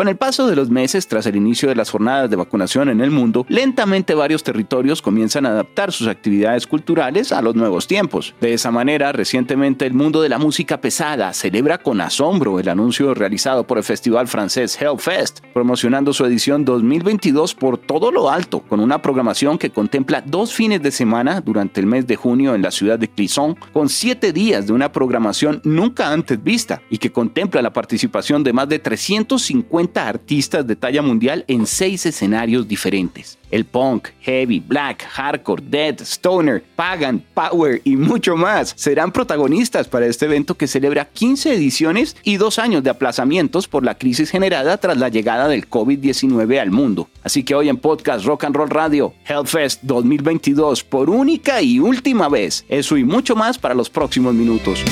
Con el paso de los meses tras el inicio de las jornadas de vacunación en el mundo, lentamente varios territorios comienzan a adaptar sus actividades culturales a los nuevos tiempos. De esa manera, recientemente el mundo de la música pesada celebra con asombro el anuncio realizado por el festival francés Hellfest, promocionando su edición 2022 por todo lo alto, con una programación que contempla dos fines de semana durante el mes de junio en la ciudad de Clisson, con siete días de una programación nunca antes vista y que contempla la participación de más de 350 artistas de talla mundial en seis escenarios diferentes. El punk, heavy, black, hardcore, dead, stoner, pagan, power y mucho más serán protagonistas para este evento que celebra 15 ediciones y dos años de aplazamientos por la crisis generada tras la llegada del COVID-19 al mundo. Así que hoy en Podcast Rock and Roll Radio, Hellfest 2022 por única y última vez. Eso y mucho más para los próximos minutos.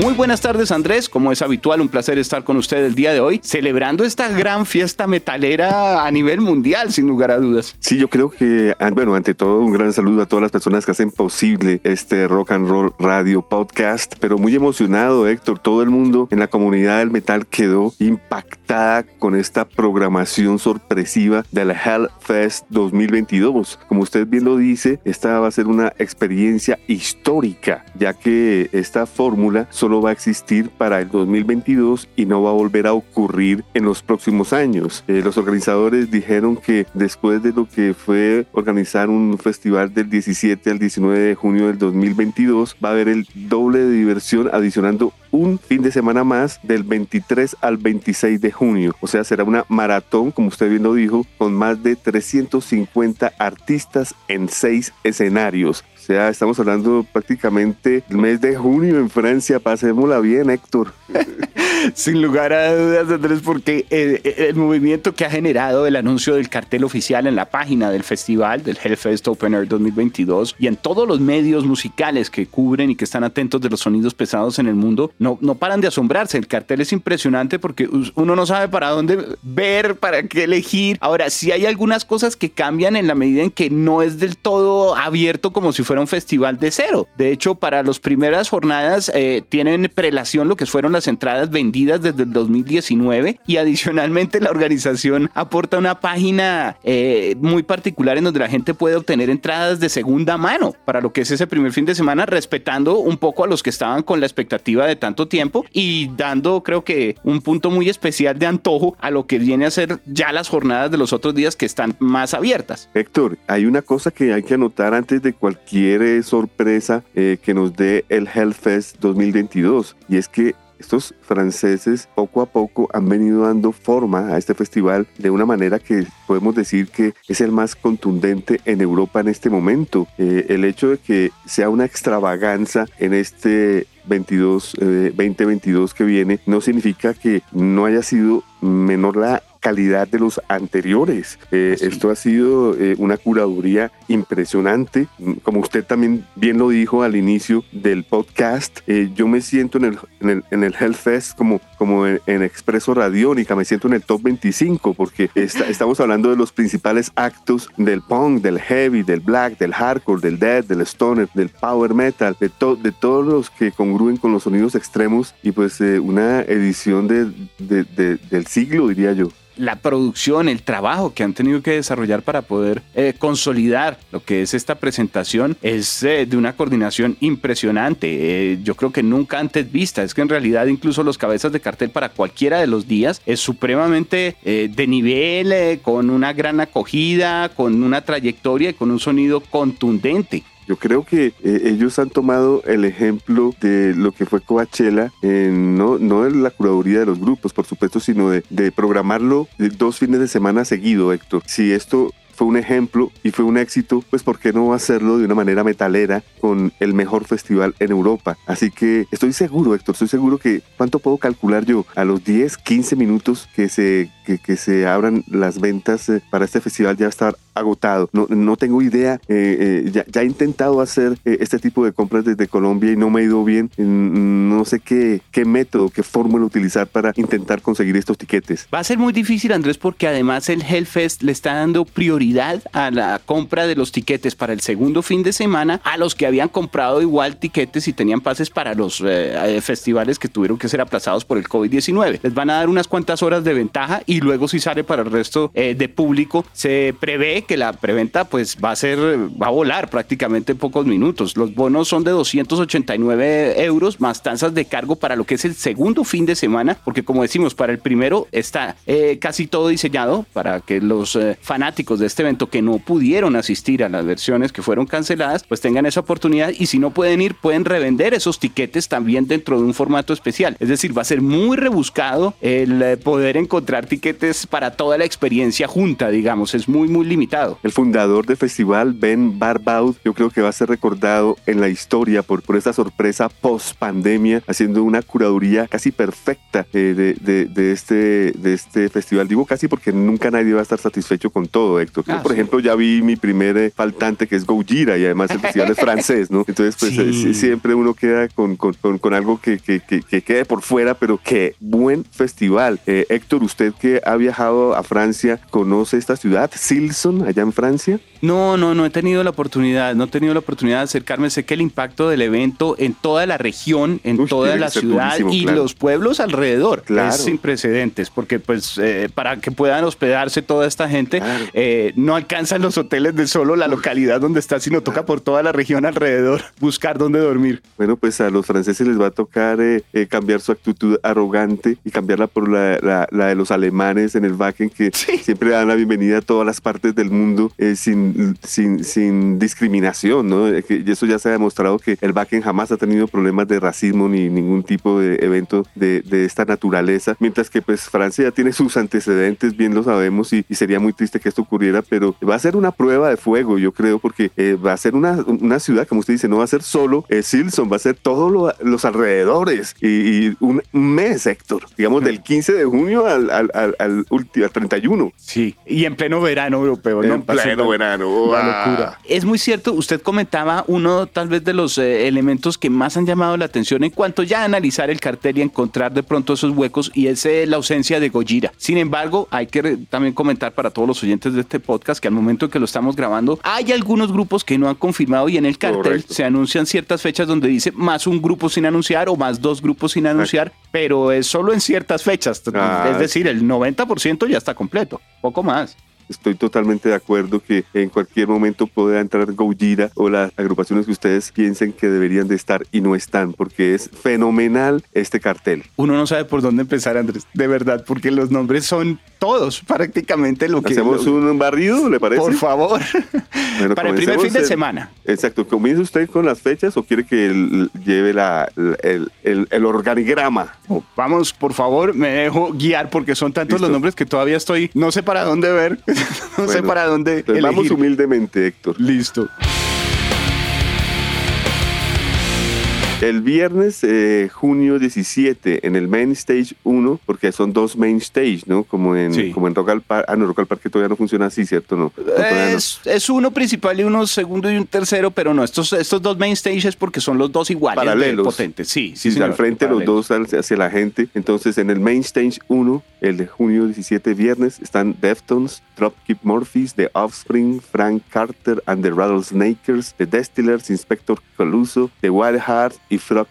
Muy buenas tardes Andrés, como es habitual, un placer estar con usted el día de hoy, celebrando esta gran fiesta metalera a nivel mundial, sin lugar a dudas. Sí, yo creo que, ah, bueno, ante todo un gran saludo a todas las personas que hacen posible este Rock and Roll Radio Podcast, pero muy emocionado Héctor, todo el mundo en la comunidad del metal quedó impactada con esta programación sorpresiva de la Hellfest 2022. Como usted bien lo dice, esta va a ser una experiencia histórica, ya que esta fórmula solo va a existir para el 2022 y no va a volver a ocurrir en los próximos años. Eh, los organizadores dijeron que después de lo que fue organizar un festival del 17 al 19 de junio del 2022, va a haber el doble de diversión adicionando un fin de semana más del 23 al 26 de junio. O sea, será una maratón, como usted bien lo dijo, con más de 350 artistas en seis escenarios. O sea, estamos hablando prácticamente el mes de junio en Francia. Pasémosla bien, Héctor. Sin lugar a dudas, Andrés, porque el, el, movimiento que ha generado el anuncio del cartel oficial en la página del festival, del Hellfest Open Air 2022, y en todos los medios musicales que cubren y que están atentos de los sonidos pesados en el mundo, no, no paran de asombrarse. El cartel es impresionante porque uno no sabe para dónde ver, para qué elegir. Ahora, sí hay algunas cosas que cambian en la medida en que no es del todo abierto como si fuera un festival de cero. De hecho, para las primeras jornadas eh, tienen prelación lo que fueron las entradas vendidas desde el 2019 y adicionalmente la organización aporta una página eh, muy particular en donde la gente puede obtener entradas de segunda mano para lo que es ese primer fin de semana, respetando un poco a los que estaban con la expectativa de tanto tiempo y dando creo que un punto muy especial de antojo a lo que viene a ser ya las jornadas de los otros días que están más abiertas. Héctor, hay una cosa que hay que anotar antes de cualquier eh, sorpresa eh, que nos dé el Hellfest 2022 y es que estos franceses poco a poco han venido dando forma a este festival de una manera que podemos decir que es el más contundente en Europa en este momento. Eh, el hecho de que sea una extravaganza en este 22, 2022 que viene no significa que no haya sido menor la calidad de los anteriores. Eh, esto ha sido eh, una curaduría impresionante. Como usted también bien lo dijo al inicio del podcast, eh, yo me siento en el, en el, en el Hellfest como, como en, Expreso Radiónica, me siento en el top 25 porque estamos hablando de los principales actos del punk, del heavy, del black, del hardcore, del death, del stoner, del power metal, de, de todos los que congruen con los sonidos extremos y pues una edición de, del siglo, diría yo la producción, el trabajo que han tenido que desarrollar para poder eh, consolidar lo que es esta presentación es eh, de una coordinación impresionante. Eh, yo creo que nunca antes vista. Es que en realidad incluso los cabezas de cartel para cualquiera de los días es supremamente de nivel, con una gran acogida, con una trayectoria y con un sonido contundente. Yo creo que eh, ellos han tomado el ejemplo de lo que fue Coachella, no, no de la curaduría de los grupos, por supuesto, sino de, programarlo dos fines de semana seguido, Héctor. Si esto fue un ejemplo y fue un éxito, pues ¿por qué no hacerlo de una manera metalera con el mejor festival en Europa? Así que estoy seguro, Héctor, estoy seguro que ¿cuánto puedo calcular yo? A los 10, 15 minutos que se, que, se abran las ventas eh, para este festival ya estar agotado. No, tengo idea, eh, ya, ya, he intentado hacer este tipo de compras desde Colombia y no me ha ido bien. No sé qué, qué método, qué fórmula utilizar para intentar conseguir estos tiquetes. Va a ser muy difícil, Andrés, porque además el Hellfest le está dando prioridad a la compra de los tiquetes para el segundo fin de semana a los que habían comprado igual tiquetes y tenían pases para los eh, eh, festivales que tuvieron que ser aplazados por el COVID-19. Les van a dar unas cuantas horas de ventaja y luego si sale para el resto eh, de público, se prevé que la preventa pues va a ser, va a volar prácticamente en pocos minutos. Los bonos son de 289 euros más tasas de cargo para lo que es el segundo fin de semana, porque como decimos, para el primero está casi todo diseñado para que los fanáticos de este evento que no pudieron asistir a las versiones que fueron canceladas, pues tengan esa oportunidad y si no pueden ir, pueden revender esos tiquetes también dentro de un formato especial. Es decir, va a ser muy rebuscado el eh, poder encontrar tiquetes para toda la experiencia junta, digamos, es muy, muy limitado. El fundador del festival, Ben Barbaud, yo creo que va a ser recordado en la historia por, por esta sorpresa post pandemia, haciendo una curaduría casi perfecta eh, de, de, este, de este festival. Digo casi porque nunca nadie va a estar satisfecho con todo, Héctor. Yo, ah, por ejemplo, ya vi mi primer eh, faltante que es Gojira y además el festival es francés, ¿no? Entonces, pues eh, siempre uno queda con, con, con, algo que, que, que, quede por fuera, pero qué buen festival. Eh, Héctor, usted que ha viajado a Francia, ¿conoce esta ciudad? Silson, allá en Francia. No, no, no he tenido la oportunidad, no he tenido la oportunidad de acercarme. Sé que el impacto del evento en toda la región, en toda la ciudad y los pueblos alrededor es sin precedentes, porque pues para que puedan hospedarse toda esta gente, no alcanzan los hoteles de solo la localidad donde está, sino toca por toda la región alrededor buscar dónde dormir. Bueno, pues a los franceses les va a tocar eh, eh, cambiar su actitud arrogante y cambiarla por la, de los alemanes en el Wacken, que siempre dan la bienvenida a todas las partes del mundo eh, sin, sin, sin, discriminación, ¿no? y eso ya se ha demostrado que el Wacken jamás ha tenido problemas de racismo ni ningún tipo de evento de, de esta naturaleza, mientras que pues Francia ya tiene sus antecedentes, bien lo sabemos, y, y sería muy triste que esto ocurriera, pero va a ser una prueba de fuego, yo creo, porque eh, va a ser una, una, ciudad, como usted dice, no va a ser solo eh, Silson, va a ser todos los alrededores y, un mes, Héctor, digamos del 15 de junio al, al, al, al, 31. Sí, y en pleno verano europeo, ¿no? En pleno verano, una locura. Es muy cierto, usted comentaba uno tal vez de los eh, elementos que más han llamado la atención en cuanto ya a analizar el cartel y encontrar de pronto esos huecos y es la ausencia de Gojira. Sin embargo, hay que también comentar para todos los oyentes de este podcast que al momento en que lo estamos grabando, hay algunos grupos que no han confirmado y en el cartel se anuncian ciertas fechas donde dice más un grupo sin anunciar o más dos grupos sin anunciar, pero es solo en ciertas fechas. Ah. Es decir, el 90% ya está completo, poco más estoy totalmente de acuerdo que en cualquier momento pueda entrar Gojira o las agrupaciones que ustedes piensen que deberían de estar y no están, porque es fenomenal este cartel. Uno no sabe por dónde empezar, Andrés, de verdad, porque los nombres son todos prácticamente lo que... ¿Hacemos un barrido, le parece? Por favor. Para el primer fin de semana. Exacto. ¿Comienza usted con las fechas o quiere que lleve la, el, el, organigrama? vamos, por favor, me dejo guiar porque son tantos los nombres que todavía estoy... No sé para dónde ver. no sé para dónde Vamos humildemente, Héctor. Listo. El viernes, eh, junio 17, en el Main Stage 1, porque son dos Main Stage, ¿no? Como en, como en Rock al Parque. Ah, no, Rock al Parque todavía no funciona así, ¿cierto? No, es, uno principal y uno segundo y un tercero, pero no, estos, estos dos Main Stages porque son los dos iguales. Paralelos. Potentes, sí. Sí, al frente los dos hacia la gente. Entonces, en el Main Stage 1, el de junio 17, viernes, están Deftones, Dropkick Murphys, The Offspring, Frank Carter and the Rattlesnakers, The Destillers, Inspector Coluso, The Wild Heart y Frog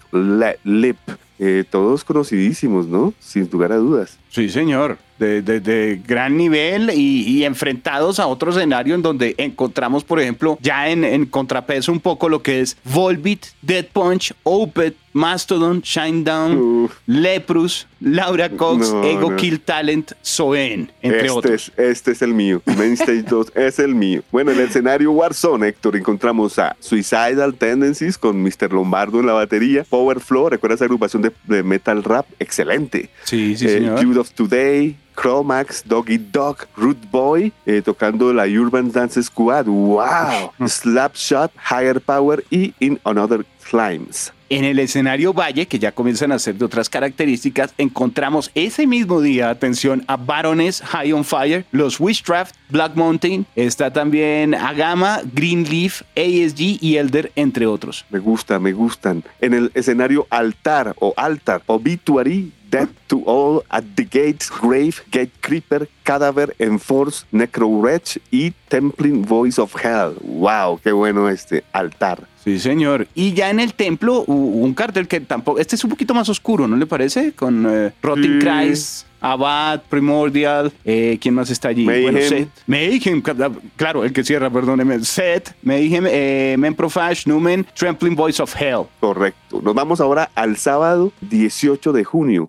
Lip. Eh, todos conocidísimos, ¿no? Sin lugar a dudas. Sí, señor. De, de, gran nivel y, enfrentados a otro escenario en donde encontramos, por ejemplo, ya en, en contrapeso un poco lo que es Volbeat, Dead Punch, Opeth, Mastodon, Shinedown, Leprus, Laura Cox, Ego Kill Talent, Soen, entre este otros. Es, este es el mío. Main Stage 2 es el mío. Bueno, en el escenario Warzone, Héctor, encontramos a Suicidal Tendencies con Mr. Lombardo en la batería, Power Flow, recuerda esa agrupación de, metal rap, excelente. Sí, sí, eh, Jude of Today, Chromax, Doggy Dog, Root Boy, eh, tocando la Urban Dance Squad. ¡Wow! Slapshot, Higher Power y In Another En el escenario Valle, que ya comienzan a ser de otras características, encontramos ese mismo día, atención, a Baroness High on Fire, los Witchcraft, Black Mountain, está también Agama, Greenleaf, ASG y Elder, entre otros. Me gusta, me gustan. En el escenario Altar o Altar, Obituary, Death to All, At the Gates, Grave, Gate Creeper, Cadaver, Enforce, Necro Wretch y Templing Voice of Hell. ¡Wow! ¡Qué bueno este altar! Sí, señor. Y ya en el templo hubo un cartel que tampoco. Este es un poquito más oscuro, ¿no le parece? Con eh, Rotting Sí. Christ, Abad, Primordial. eh, ¿Quién más está allí? Mayhem. Bueno, Seth. Mayhem, claro, el que cierra, perdóneme. Seth, Mayhem, eh, Memprofash, Numen, Trampling Voice of Hell. Correcto. Nos vamos ahora al sábado 18 de junio.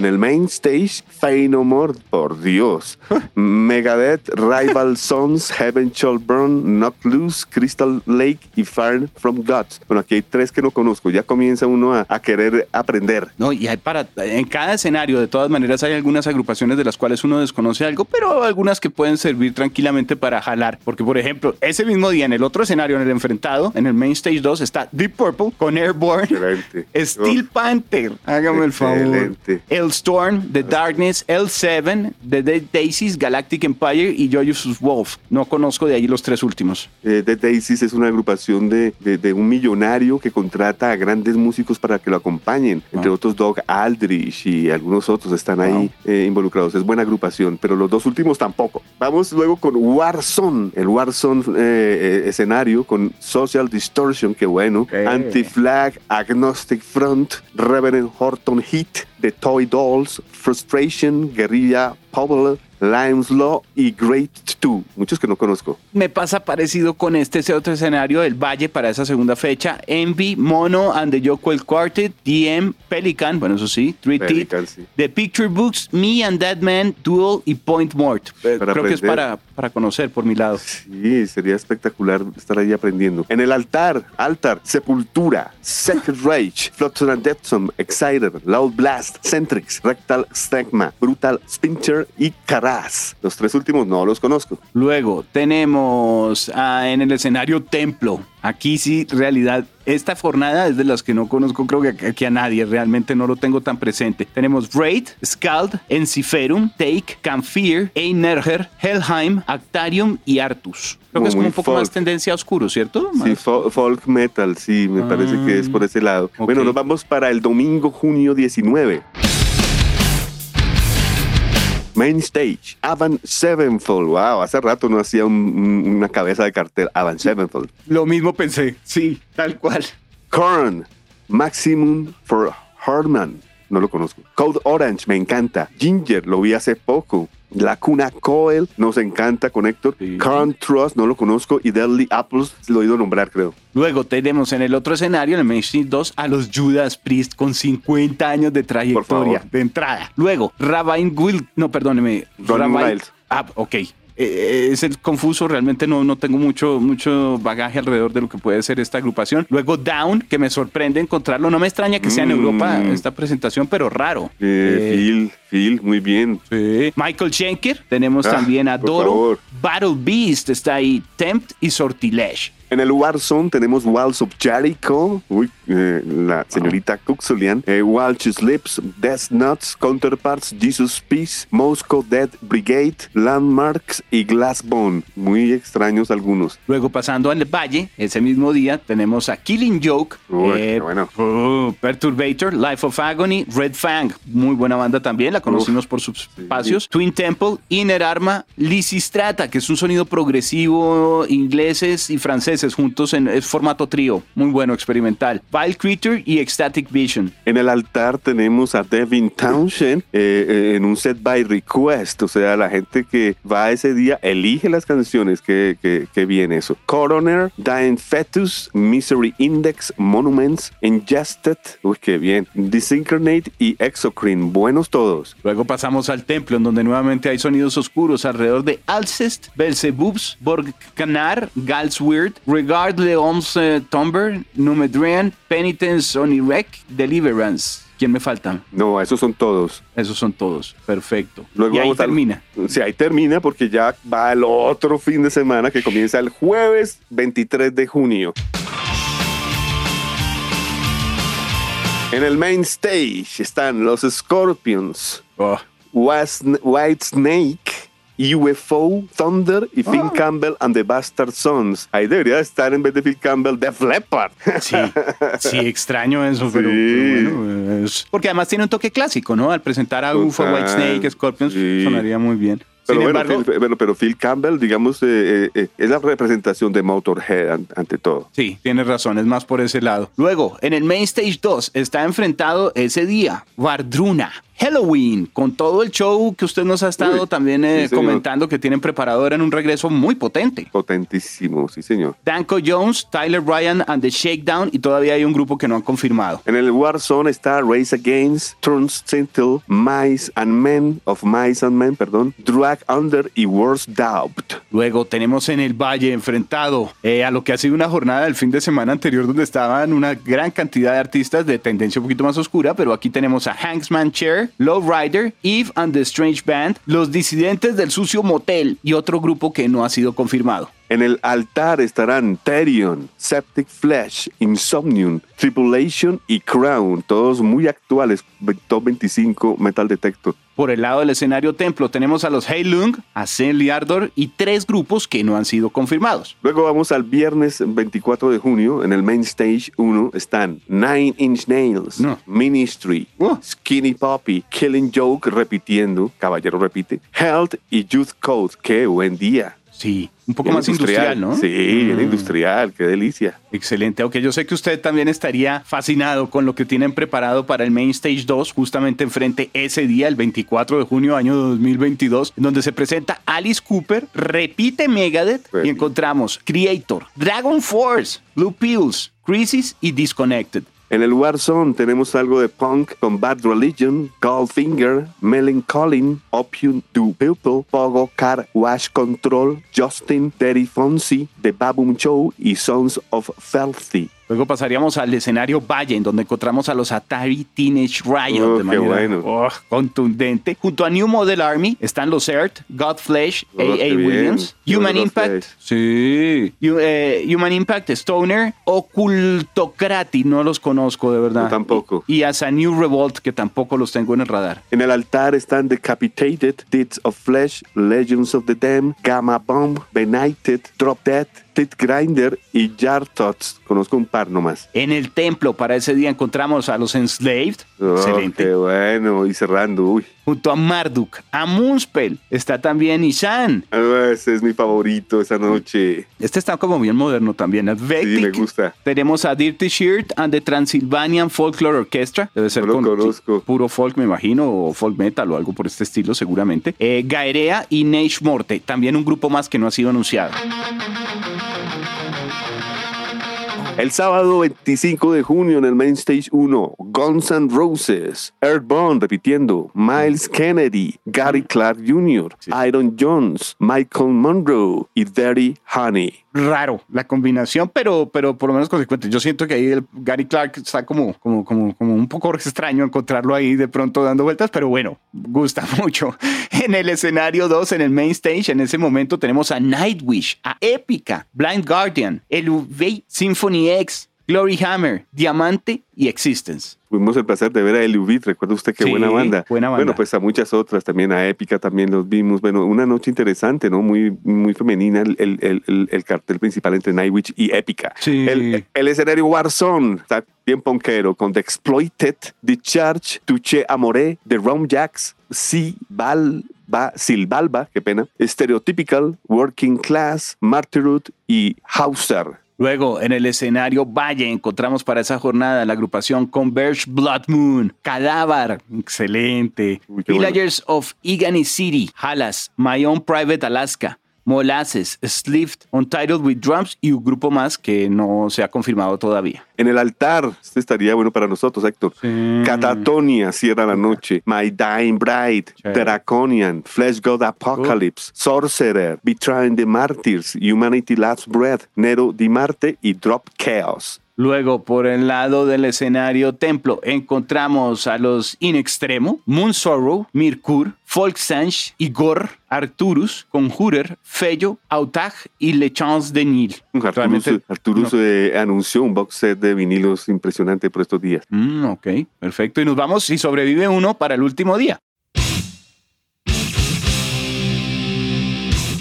En el main stage, Fey No More, por Dios. Megadeth, Rival Sons, Heaven Shall Burn, Not Loose, Crystal Lake y Fire from Gods. Bueno, aquí hay tres que no conozco. Ya comienza uno a, a querer aprender. No, y hay para en cada escenario, de todas maneras, hay algunas agrupaciones de las cuales uno desconoce algo, pero algunas que pueden servir tranquilamente para jalar. Porque, por ejemplo, ese mismo día en el otro escenario, en el enfrentado, en el Main Stage 2, está Deep Purple con Airborne, Excelente. Steel Panther, hágame el favor. El Storm, The Darkness, L7, The Dead Daisies, Galactic Empire y Joyous Wolf. No conozco de ahí los tres últimos. Eh, The Daisies es una agrupación de, de- de un millonario que contrata a grandes músicos para que lo acompañen. Entre Wow. otros, Doug Aldrich y algunos otros están ahí eh, involucrados. Es buena agrupación, pero los dos últimos tampoco. Vamos luego con Warzone, el Warzone eh, eh, escenario con Social Distortion, que bueno. Anti-Flag, Agnostic Front, Reverend Horton Heat, The Toy Dolls, Frustration, Guerrilla, Powell, Lions Law y Great 2. Muchos que no conozco. Me pasa parecido con este ese otro escenario del Valle para esa segunda fecha. Envy, Mono and the Jockwell Quartet, DM, Pelican, bueno, eso sí, Three Pelican, sí. The Picture Books, Me and That Man, Duel y Point Mort. Eh, Para Creo que es para, para conocer por mi lado. Sí, sería espectacular estar ahí aprendiendo. En el altar, altar, Sepultura, Sacred Rage, Flotsam and Jetsam, Exciter, Loud Blast, Centrix, Rectal Stigma, Brutal Spincher y Caraz. Los tres últimos no los conozco. Luego tenemos ah, en el escenario Templo. Aquí sí, realidad, esta jornada es de las que no conozco, creo que aquí a nadie, realmente no lo tengo tan presente. Tenemos Raid, Scald, Enciferum, Take, Camphir, Einerger, Helheim, Actarium y Artus. Creo que es como un poco folk. más tendencia a oscuro, ¿cierto? Sí, fo- folk metal, sí, me parece que es por ese lado. ok. Bueno, nos vamos para el domingo, junio 19. Main Stage, Avant Sevenfold. Wow, hace rato no hacía un- un- una cabeza de cartel. Avant Sevenfold. Lo mismo pensé, sí, tal cual. Korn, Maximum for Harman. No lo conozco. Code Orange, me encanta. Ginger, lo vi hace poco. La Cuna Coel, nos encanta con Héctor. Sí. Trust, no lo conozco. Y Deadly Apples, lo he oído nombrar, creo. Luego tenemos en el otro escenario, en el Mainstream 2, a los Judas Priest con 50 años de trayectoria de entrada. Luego, Rabine Will, no, perdóneme. Miles. Ah, ok. Eh, es el confuso, realmente no, no tengo mucho, mucho bagaje alrededor de lo que puede ser esta agrupación. Luego Down, que me sorprende encontrarlo. No me extraña que sea en Mm. Europa esta presentación, pero raro. Eh, Eh, Phil, Phil, muy bien. Sí. Michael Schenker, tenemos Ah, también a Doro. Battle Beast está ahí, Tempt y Sortilege. En el Warzone tenemos Walls of Jericho, uy, eh, la señorita Cuxulian, eh, Walsh's Lips, Death Nuts, Counterparts, Jesus Peace, Moscow Dead Brigade, Landmarks y Glassbone. Muy extraños algunos. Luego pasando al Valle, ese mismo día tenemos a Killing Joke, Uy, qué bueno. uh, Perturbator, Life of Agony, Red Fang, muy buena banda también, la conocimos por sus espacios, Twin Temple, Inner Arma, Lysistrata, que es un sonido progresivo, ingleses y franceses juntos en es formato trío, muy bueno, experimental, Vile Creature y Ecstatic Vision. En el altar tenemos a Devin Townshend eh, eh, en un set by request, o sea, la gente que va ese día elige las canciones, que, que, bien eso. Coroner, Dying Fetus, Misery Index, Monuments, Ingested, uy, qué bien, Disincarnate y Exocrine, buenos todos. Luego pasamos al templo, en donde nuevamente hay sonidos oscuros alrededor de Alcest, Belzebubs, Borgkanar, Galsweird, Regard Leons eh, Tomber, Numedrian, Penitence Onirek, Deliverance. ¿Quién me falta? No, esos son todos. Esos son todos. Perfecto. Luego y ahí vamos termina. Sí, ahí termina porque ya va el otro fin de semana que comienza el jueves 23 de junio. En el main stage están los Scorpions, Oh, White Snake, UFO, Thunder y Phil Campbell and the Bastard Sons. Ahí debería estar en vez de Phil Campbell Def Leppard. sí, sí, extraño eso, pero, Sí. pero bueno, es- porque además tiene un toque clásico, ¿no? Al presentar a UFO, Total. White Snake, Scorpions, Sí. sonaría muy bien. Pero bueno, Phil, pero Phil Campbell, digamos, eh, eh, eh, es la representación de Motorhead an- ante todo. Sí, tienes razón, es más por ese lado. Luego, en el Main Stage 2 está enfrentado ese día Vardruna, Halloween, con todo el show que usted nos ha estado Uy, también eh, sí, comentando que tienen preparado en un regreso muy potente. Potentísimo, sí señor. Danko Jones, Tyler Ryan and the Shakedown y todavía hay un grupo que no han confirmado. En el Warzone está Race Against, Turnstile, Mice and Men, of Mice and Men, perdón, Drag Under y Worst Doubt. Luego tenemos en el Valle enfrentado eh, a lo que ha sido una jornada del fin de semana anterior donde estaban una gran cantidad de artistas de tendencia un poquito más oscura, pero aquí tenemos a Hanksman Chair, Rider, Eve and the Strange Band, Los Disidentes del Sucio Motel y otro grupo que no ha sido confirmado. En el altar estarán Therion, Septic Flesh, Insomnium, Tribulation y Crown, todos muy actuales, top 25 Metal Detector. Por el lado del escenario templo tenemos a los Heilung, a Zen Liardor y tres grupos que no han sido confirmados. Luego vamos al viernes 24 de junio. En el Main Stage 1 están Nine Inch Nails, No. Ministry, Uh. Skinny Poppy, Killing Joke repitiendo, Caballero repite, Health y Youth Code. ¡Qué buen día! Sí, un poco Bien más industrial, ¿no? Sí, bien Mm. industrial, qué delicia. Excelente, aunque yo sé que usted también estaría fascinado con lo que tienen preparado para el Main Stage 2, justamente enfrente ese día, el 24 de junio año 2022, en donde se presenta Alice Cooper, repite Megadeth y encontramos Creator, Dragon Force, Blue Pills, Crisis y Disconnected. En el Warzone tenemos algo de punk con Bad Religion, Goldfinger, Melancholy, Opium Do People, Pogo Car Wash Control, Justin, Terry Fonsi, The Baboon Show y Sons of Filthy. Luego pasaríamos al escenario Valle, en donde encontramos a los Atari Teenage Riot Oh, de manera bueno. oh, contundente. Junto a New Model Army están los Earth, Godflesh, Oh, A.A. bien. Williams, Yo Human Impact, sí, eh, Human Impact, Stoner, Ocultocrati, no los conozco de verdad. Yo tampoco. Y, y as a New Revolt, que tampoco los tengo en el radar. En el altar están Decapitated, Deeds of Flesh, Legends of the Dam, Gamma Bomb, Benighted, Drop Dead, Tit Grinder y Jar Tots. Conozco un par nomás. En el templo para ese día encontramos a los Enslaved, Oh, excelente. Qué bueno. Y cerrando, uy. Junto a Marduk, a Moonspell, está también Ishan. Ah, Ese es mi favorito esa noche. Este está como bien moderno también. Sí, Advectic. me gusta. Tenemos a Dirty Shirt and the Transylvanian Folklore Orchestra. Debe ser No con conozco. sí, puro folk, me imagino, o folk metal o algo por este estilo, seguramente. Eh, Gaerea y Neish Morte, también un grupo más que no ha sido anunciado. El sábado 25 de junio en el Main Stage 1, Guns N' Roses, Earthbound, repitiendo, Miles Kennedy, Gary Clark Jr., Sí. Iron Jones, Michael Monroe y Dirty Honey. Raro la combinación, pero, pero por lo menos consecuente. Yo siento que ahí el Gary Clark está como, como, como, como un poco extraño encontrarlo ahí de pronto dando vueltas, pero bueno, gusta mucho. En el escenario 2, en el main stage, en ese momento tenemos a Nightwish, a Epica, Blind Guardian, Eluvate, Symphony X, Glory Hammer, Diamante y Existence. Tuvimos el placer de ver a Eluvit, recuerda usted qué Sí, buena banda. buena banda. Bueno, pues a muchas otras, también a Épica también los vimos. Bueno, una noche interesante, ¿no? Muy, muy femenina el, el- el- el- el cartel principal entre Nightwish y Épica. Sí. El, el escenario Warzone está bien ponquero con The Exploited, The Charge, Tuche Amore, The Rom Jacks, Si Balba, Silbalba, qué pena, Stereotypical, Working Class, Martyrud y Hauser. Luego, en el escenario Valle, encontramos para esa jornada la agrupación Converge Blood Moon, Cadáver, excelente, Villagers of Igani City, Halas, My Own Private Alaska, Molasses, Slift, Untitled with Drums y un grupo más que no se ha confirmado todavía. En el altar, este estaría bueno para nosotros, Héctor. Catatonia, Cierra la Noche, My Dying Bride, Draconian, Flesh God Apocalypse, Sorcerer, Betraying the Martyrs, Humanity Last Breath, Nero Di Marte y Drop Chaos. Luego, por el lado del escenario templo, encontramos a los In Extremo, Moon Sorrow, Mirkur, Volksange, Igor, Arturus, Conjurer, Fello, Autag y Le Chance de Nil. Arturus, Realmente- Arturus, eh, anunció un box set de vinilos impresionante por estos días. Mm, ok, perfecto. Y nos vamos, si sobrevive uno, para el último día.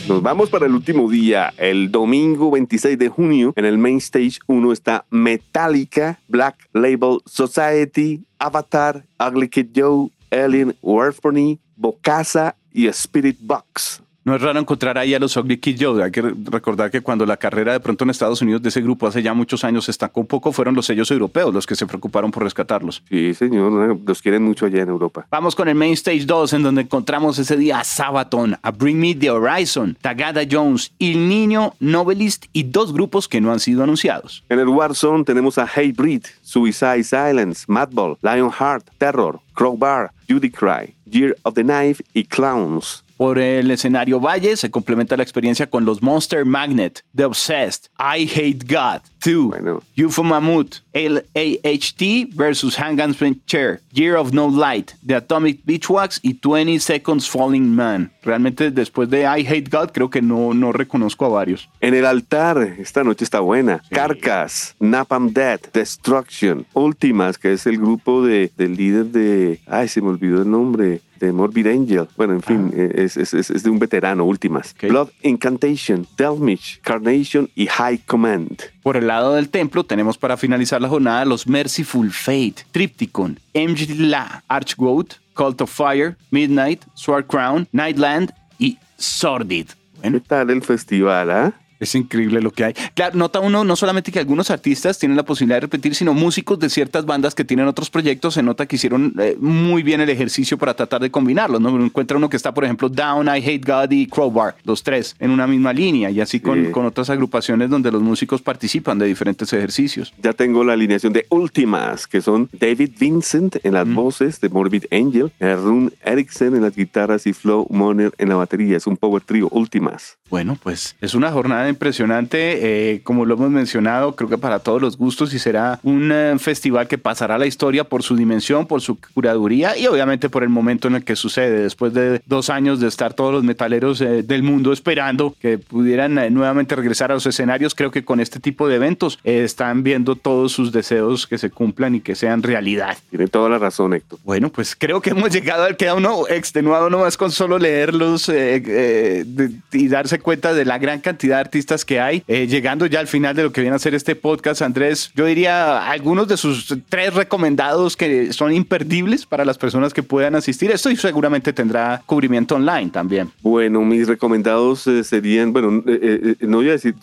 Nos vamos para el último día, el domingo 26 de junio. En el main stage 1 está Metallica, Black Label Society, Avatar, Ugly Kid Joe, Alien Warfare, Bocasa y Spirit Box. No es raro encontrar ahí a los Ugly Kid Joe. Hay que re- recordar que cuando la carrera de pronto en Estados Unidos de ese grupo hace ya muchos años se estancó un poco, fueron los sellos europeos los que se preocuparon por rescatarlos. Sí, señor, los quieren mucho allá en Europa. Vamos con el Main Stage 2, en donde encontramos ese día a Sabaton, a Bring Me the Horizon, Tagada Jones, Il Niño, Novelist y dos grupos que no han sido anunciados. En el Warzone tenemos a Hatebreed, Suicide Silence, Madball, Lionheart, Terror, Crowbar, Judy Cry, Year of the Knife y Clowns. Por el escenario Valle se complementa la experiencia con los Monster Magnet, The Obsessed, I Hate God, 2, Bueno. UFO Mammoth, LAHT versus Hangansman Chair, Year of No Light, The Atomic Beachwax y 20 Seconds Falling Man. Realmente después de I Hate God creo que no, no reconozco a varios. En el altar, esta noche está buena. Carcass, Napalm Death, Destruction, Ultimas, que es el grupo de, del líder de. Ay, se me olvidó el nombre. De Morbid Angel. Bueno, en fin, eh, es, es- es- es de un veterano, Ultimas. Ok. Blood Incantation, Delmish, Carnation y High Command. Por el lado del templo tenemos para finalizar la jornada los Merciful Fate, Tripticon, MG La, Archgoat, Cult of Fire, Midnight, Sword Crown, Nightland y Sordid. Bueno, ¿Qué tal el festival, ah? Es increíble lo que hay. Claro, nota uno no solamente que algunos artistas tienen la posibilidad de repetir, sino músicos de ciertas bandas que tienen otros proyectos. Se nota que hicieron eh, muy bien el ejercicio para tratar de combinarlos. ¿no? Encuentra uno que está, por ejemplo, Down, I Hate God y Crowbar, los tres en una misma línea, y así con, Sí. con otras agrupaciones donde los músicos participan de diferentes ejercicios. Ya tengo la alineación de Ultimas, que son David Vincent en las voces de Morbid Angel, Rune Erickson en las guitarras y Flo Moner en la batería. Es un power trio Ultimas. Bueno, pues es una jornada impresionante, eh, como lo hemos mencionado, creo que para todos los gustos y será un eh, festival que pasará a la historia por su dimensión, por su curaduría y obviamente por el momento en el que sucede, después de dos años de estar todos los metaleros eh, del mundo esperando que pudieran nuevamente regresar a los escenarios, creo que con este tipo de eventos están viendo todos sus deseos que se cumplan y que sean realidad. Tiene toda la razón, Héctor. Bueno, pues creo que hemos llegado al queda uno extenuado nomás con solo leerlos de- y darse cuenta de la gran cantidad de artistas que hay. Eh, llegando ya al final de lo que viene a ser este podcast, Andrés, yo diría algunos de sus tres recomendados que son imperdibles para las personas que puedan asistir. Esto y seguramente tendrá cubrimiento online también. Bueno, mis recomendados eh, serían, bueno, eh, no voy a decir,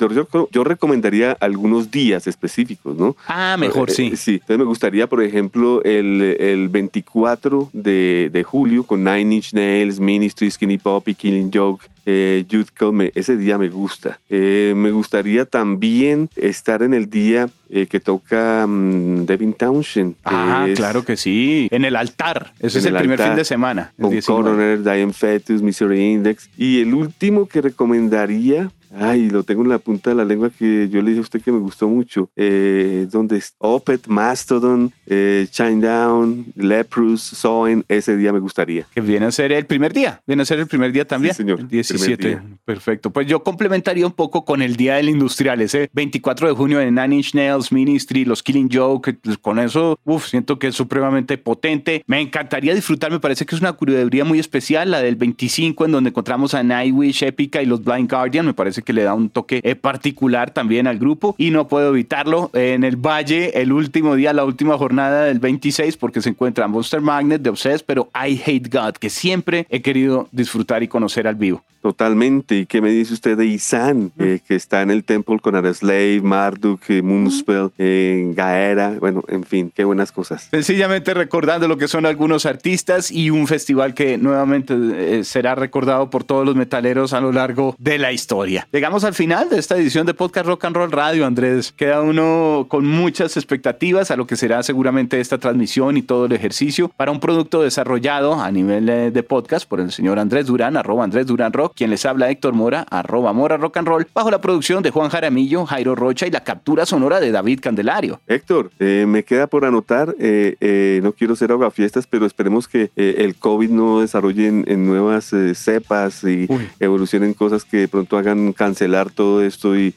yo, recomendaría algunos días específicos, ¿no? Ah, mejor sí. Sí, entonces me gustaría, por ejemplo, el, el 24 de, de julio con Nine Inch Nails, Ministry, Skinny Pop y Killing Joke. Eh, Youth Cult, me- ese día me gusta. Eh, me gustaría también estar en el día eh, que toca mm, Devin Townshend. Ah, es claro que sí. En el altar. Ese es el, el primer altar, fin de semana. Con 19. Coroner, Diane Fetus, Misery Index. Y el último que recomendaría, ay, lo tengo en la punta de la lengua que yo le dije a usted que me gustó mucho, eh, donde es Opet, Mastodon, eh, Shinedown, Leprous, Soen, ese día me gustaría. Que viene a ser el primer día. Viene a ser el primer día también. Sí, señor, El primer 17. día. Perfecto. Pues yo complementaría un poco con el Día del Industrial, ese 24 de junio de Nine Inch Nails, Ministry, los Killing Joke. Con eso, uf, siento que es supremamente potente. Me encantaría disfrutar. Me parece que es una curaduría muy especial, la del 25, en donde encontramos a Nightwish, Epica y los Blind Guardian. Me parece que le da un toque eh, particular también al grupo. Y no puedo evitarlo. En el Valle, el último día, la última jornada del 26, porque se encuentra Monster Magnet, The Obsessed, pero I Hate God, que siempre he querido disfrutar y conocer al vivo. Totalmente. ¿Y qué me dice usted de Isan, eh, que está en el templo con Areslave, Marduk, eh, Moonspell, eh, Gaera? Bueno, en fin, qué buenas cosas. Sencillamente recordando lo que son algunos artistas y un festival que nuevamente será recordado por todos los metaleros a lo largo de la historia. Llegamos al final de esta edición de Podcast Rock and Roll Radio, Andrés. Queda uno con muchas expectativas a lo que será seguramente esta transmisión y todo el ejercicio para un producto desarrollado a nivel de podcast por el señor Andrés Durán, arroba Andrés Durán Rock quien les habla Héctor Mora, arroba Mora Rock and Roll, bajo la producción de Juan Jaramillo, Jairo Rocha y la captura sonora de David Candelario. Héctor, eh, me queda por anotar, eh, eh, no quiero ser fiestas, pero esperemos que el COVID no desarrolle en, nuevas cepas y evolucionen cosas que de pronto hagan cancelar todo esto y,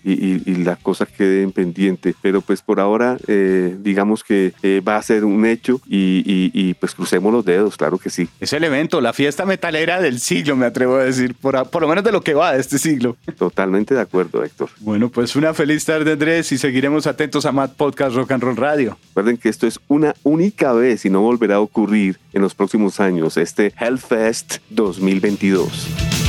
la cosa quede pendiente. Pero pues por ahora, digamos que va a ser un hecho y, pues crucemos los dedos, claro que sí. Es el evento, la fiesta metalera del siglo, me atrevo a decir, por, por lo menos de lo que va de este siglo. Totalmente de acuerdo, Héctor. Bueno, pues una feliz tarde, Andrés, y seguiremos atentos a Mad Podcast Rock and Roll Radio. Recuerden que esto es una única vez y no volverá a ocurrir en los próximos años, este Hellfest 2022.